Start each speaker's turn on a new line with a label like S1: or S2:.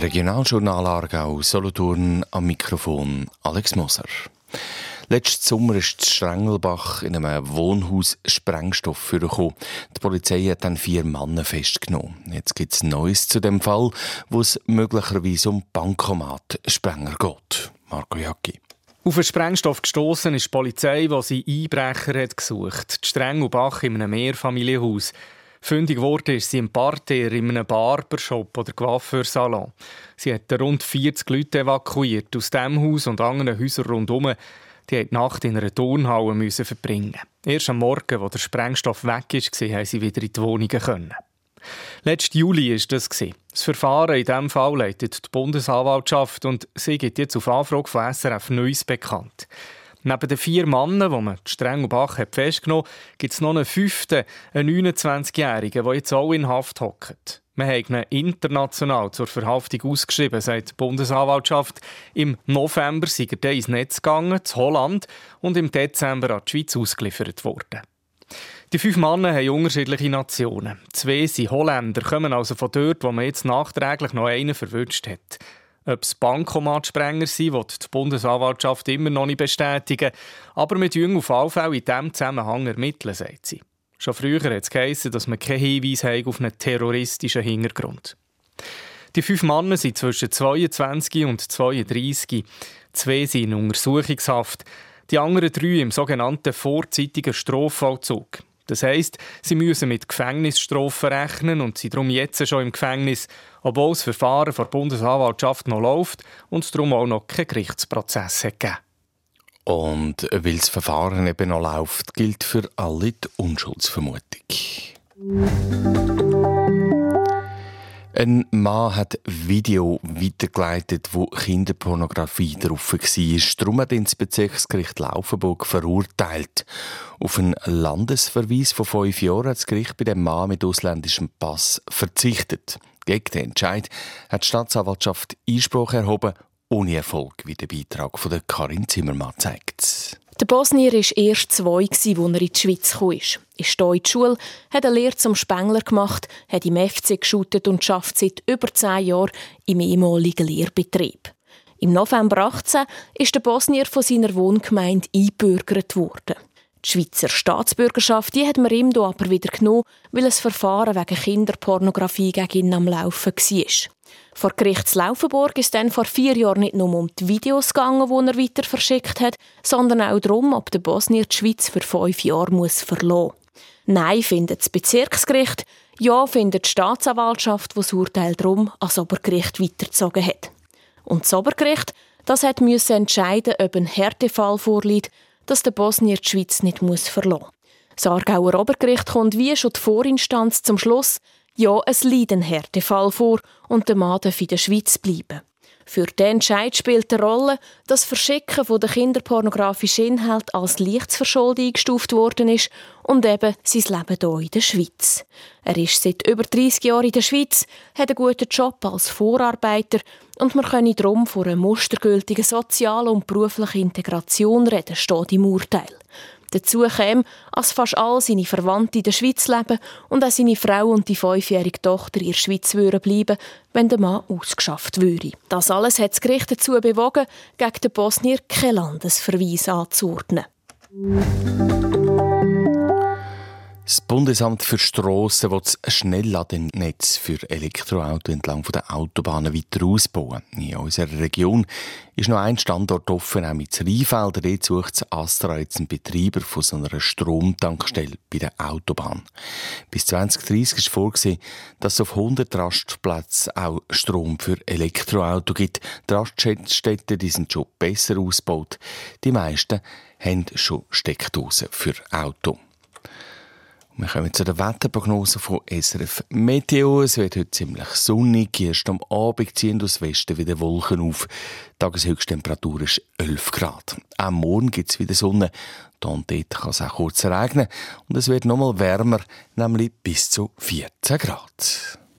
S1: Regionaljournal Aargau, Solothurn am Mikrofon Alex Moser. Letzten Sommer ist Strengelbach in einem Wohnhaus Sprengstoff vorgekommen. Die Polizei hat dann vier Männer festgenommen. Jetzt gibt es Neues zu dem Fall, wo es möglicherweise um Bankomat-Sprenger geht. Marco Jacki.
S2: Auf einen Sprengstoff gestoßen ist die Polizei, die sie Einbrecher hat gesucht. Die Strengelbach in einem Mehrfamilienhaus. Fündig ist sie im Parterre in einem Barbershop oder Coiffeursalon. Sie hat rund 40 Leute evakuiert aus diesem Haus und anderen Häusern rundherum. Die mussten die Nacht in einer Turnhalle verbringen. Erst am Morgen, als der Sprengstoff weg war, haben sie wieder in die Wohnungen können. Letzten Juli war das. Das Verfahren in diesem Fall leitet die Bundesanwaltschaft und sie gibt jetzt auf Anfrage von SRF Neues bekannt. Neben den vier Männern, die man streng und Bach hat festgenommen hat, gibt es noch einen fünften, einen 29-Jährigen, der jetzt auch in Haft hockt. Wir haben ihn international zur Verhaftung ausgeschrieben, sagt die Bundesanwaltschaft. Im November sei er ins Netz gegangen, zu Holland, und im Dezember an die Schweiz ausgeliefert worden. Die fünf Männer haben unterschiedliche Nationen. Zwei sind Holländer, kommen also von dort, wo man jetzt nachträglich noch einen verwünscht hat. Ob es Bankomatsprenger sind, wird die Bundesanwaltschaft immer noch nicht bestätigen. Aber mit Jüng auf alle in diesem Zusammenhang ermitteln, sagt sie. Schon früher hat es geheißen, dass man keinen Hinweis auf einen terroristischen Hintergrund Die fünf Männer sind zwischen 22 und 32. Zwei sind in Untersuchungshaft. Die anderen drei im sogenannten vorzeitigen Strafvollzug. Das heisst, sie müssen mit Gefängnisstrafen rechnen und sind darum jetzt schon im Gefängnis, obwohl das Verfahren vor der Bundesanwaltschaft noch läuft und es darum auch noch keinen Gerichtsprozess hat gegeben.
S1: Und weil das Verfahren eben noch läuft, gilt für alle die Unschuldsvermutung. Ein Mann hat Video weitergeleitet, wo Kinderpornografie drauf war. Darum hat das Bezirksgericht Laufenburg verurteilt. Auf einen Landesverweis von fünf Jahren hat das Gericht bei dem Mann mit ausländischem Pass verzichtet. Gegen den Entscheid hat die Staatsanwaltschaft Einspruch erhoben, ohne Erfolg, wie der Beitrag von Karin Zimmermann zeigt.
S3: Der Bosnier war erst zwei, als er in die Schweiz kam. Ist hier in die Schule, hat eine Lehre zum Spengler gemacht, hat im FC geschootet und arbeitet seit über zehn Jahren im ehemaligen Lehrbetrieb. Im November 18 ist der Bosnier von seiner Wohngemeinde eingebürgert worden. Die Schweizer Staatsbürgerschaft die hat man ihm hier aber wieder genommen, weil ein Verfahren wegen Kinderpornografie gegen ihn am Laufen war. Vor Gerichts Laufenburg ist dann vor vier Jahren nicht nur um die Videos gegangen, die er weiter verschickt hat, sondern auch darum, ob der Bosnier die Schweiz für fünf Jahre muss verlassen Nein, findet das Bezirksgericht. Ja, findet die Staatsanwaltschaft, die das Urteil darum ans Obergericht weitergezogen hat. Und das Obergericht, das hat müssen entscheiden, ob ein Härtefall vorliegt, dass der Bosnier die Schweiz nicht muss verlassen muss. Das Aargauer Obergericht kommt wie schon die Vorinstanz zum Schluss, ja, es liegt ein Härtefall vor und der Mann darf in der Schweiz bleiben. Für den Entscheid spielt eine Rolle, dass das Verschicken von der kinderpornografischen Inhalt als Lichtsverschuldung eingestuft worden ist und eben sein Leben hier in der Schweiz. Er ist seit über 30 Jahren in der Schweiz, hat einen guten Job als Vorarbeiter und man könne darum von einer mustergültigen sozialen und beruflichen Integration reden, steht im Urteil. Dazu käme, dass fast all seine Verwandte in der Schweiz leben und auch seine Frau und die fünfjährige Tochter in der Schweiz würden bleiben, wenn der Mann ausgeschafft würde. Das alles hat das Gericht dazu bewogen, gegen den Bosnier keinen Landesverweis anzuordnen.
S1: Das Bundesamt für Strassen will das Schnellladennetz für Elektroautos entlang der Autobahnen weiter ausbauen. In unserer Region ist noch ein Standort offen, auch mit Rheinfelder. Dort sucht das Astra jetzt einen Betreiber von so einer Stromtankstelle bei der Autobahn. Bis 2030 ist vorgesehen, dass es auf 100 Rastplätzen auch Strom für Elektroautos gibt. Die Raststätten die sind schon besser ausgebaut. Die meisten haben schon Steckdosen für Auto. Wir kommen zu der Wetterprognose von SRF Meteo. Es wird heute ziemlich sonnig. Erst am Abend ziehen aus Westen wieder Wolken auf. Die Tageshöchsttemperatur ist 11 Grad. Am Morgen gibt es wieder Sonne. Da und dort kann es auch kurz regnen. Und es wird nochmal wärmer, nämlich bis zu 14 Grad.